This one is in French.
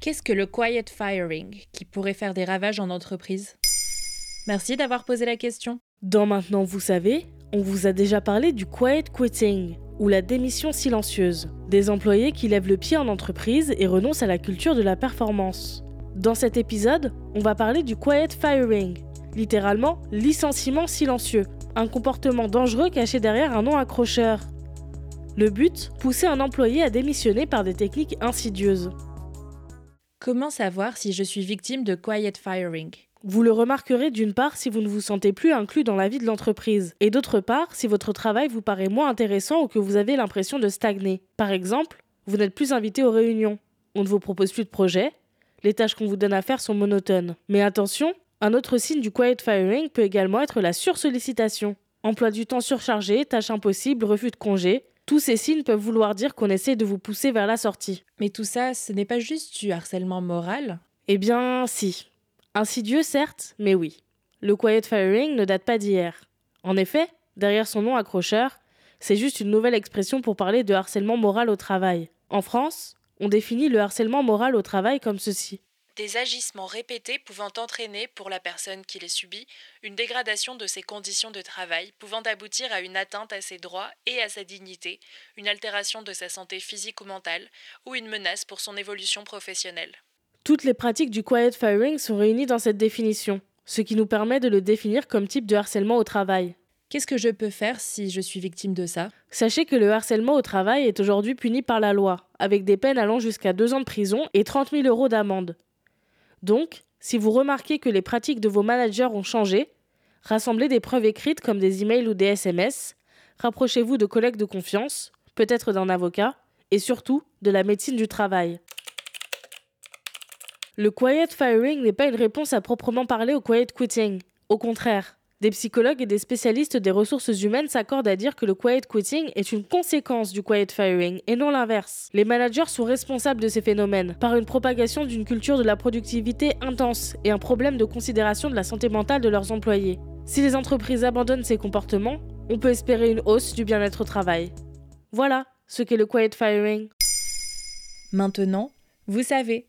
Qu'est-ce que le quiet firing qui pourrait faire des ravages en entreprise? Merci d'avoir posé la question. Dans Maintenant vous savez, on vous a déjà parlé du quiet quitting, ou la démission silencieuse, des employés qui lèvent le pied en entreprise et renoncent à la culture de la performance. Dans cet épisode, on va parler du quiet firing, littéralement licenciement silencieux, un comportement dangereux caché derrière un nom accrocheur. Le but Pousser un employé à démissionner par des techniques insidieuses. Comment savoir si je suis victime de quiet firing? Vous le remarquerez d'une part si vous ne vous sentez plus inclus dans la vie de l'entreprise, et d'autre part si votre travail vous paraît moins intéressant ou que vous avez l'impression de stagner. Par exemple, vous n'êtes plus invité aux réunions, on ne vous propose plus de projets, les tâches qu'on vous donne à faire sont monotones. Mais attention, un autre signe du quiet firing peut également être la sursollicitation. Emploi du temps surchargé, tâches impossibles, refus de congé, tous ces signes peuvent vouloir dire qu'on essaie de vous pousser vers la sortie. Mais tout ça, ce n'est pas juste du harcèlement moral Eh bien, si. Insidieux, certes, mais oui. Le quiet firing ne date pas d'hier. En effet, derrière son nom accrocheur, c'est juste une nouvelle expression pour parler de harcèlement moral au travail. En France, on définit le harcèlement moral au travail comme ceci des agissements répétés pouvant entraîner pour la personne qui les subit une dégradation de ses conditions de travail, pouvant aboutir à une atteinte à ses droits et à sa dignité, une altération de sa santé physique ou mentale, ou une menace pour son évolution professionnelle. Toutes les pratiques du quiet firing sont réunies dans cette définition, ce qui nous permet de le définir comme type de harcèlement au travail. Qu'est-ce que je peux faire si je suis victime de ça? Sachez que le harcèlement au travail est aujourd'hui puni par la loi, avec des peines allant jusqu'à deux ans de prison et 30 000 euros d'amende. Donc, si vous remarquez que les pratiques de vos managers ont changé, rassemblez des preuves écrites comme des emails ou des SMS, rapprochez-vous de collègues de confiance, peut-être d'un avocat, et surtout de la médecine du travail. Le quiet firing n'est pas une réponse à proprement parler au quiet quitting. Au contraire, des psychologues et des spécialistes des ressources humaines s'accordent à dire que le quiet quitting est une conséquence du quiet firing et non l'inverse. Les managers sont responsables de ces phénomènes par une propagation d'une culture de la productivité intense et un problème de considération de la santé mentale de leurs employés. Si les entreprises abandonnent ces comportements, on peut espérer une hausse du bien-être au travail. Voilà ce qu'est le quiet firing. Maintenant, vous savez.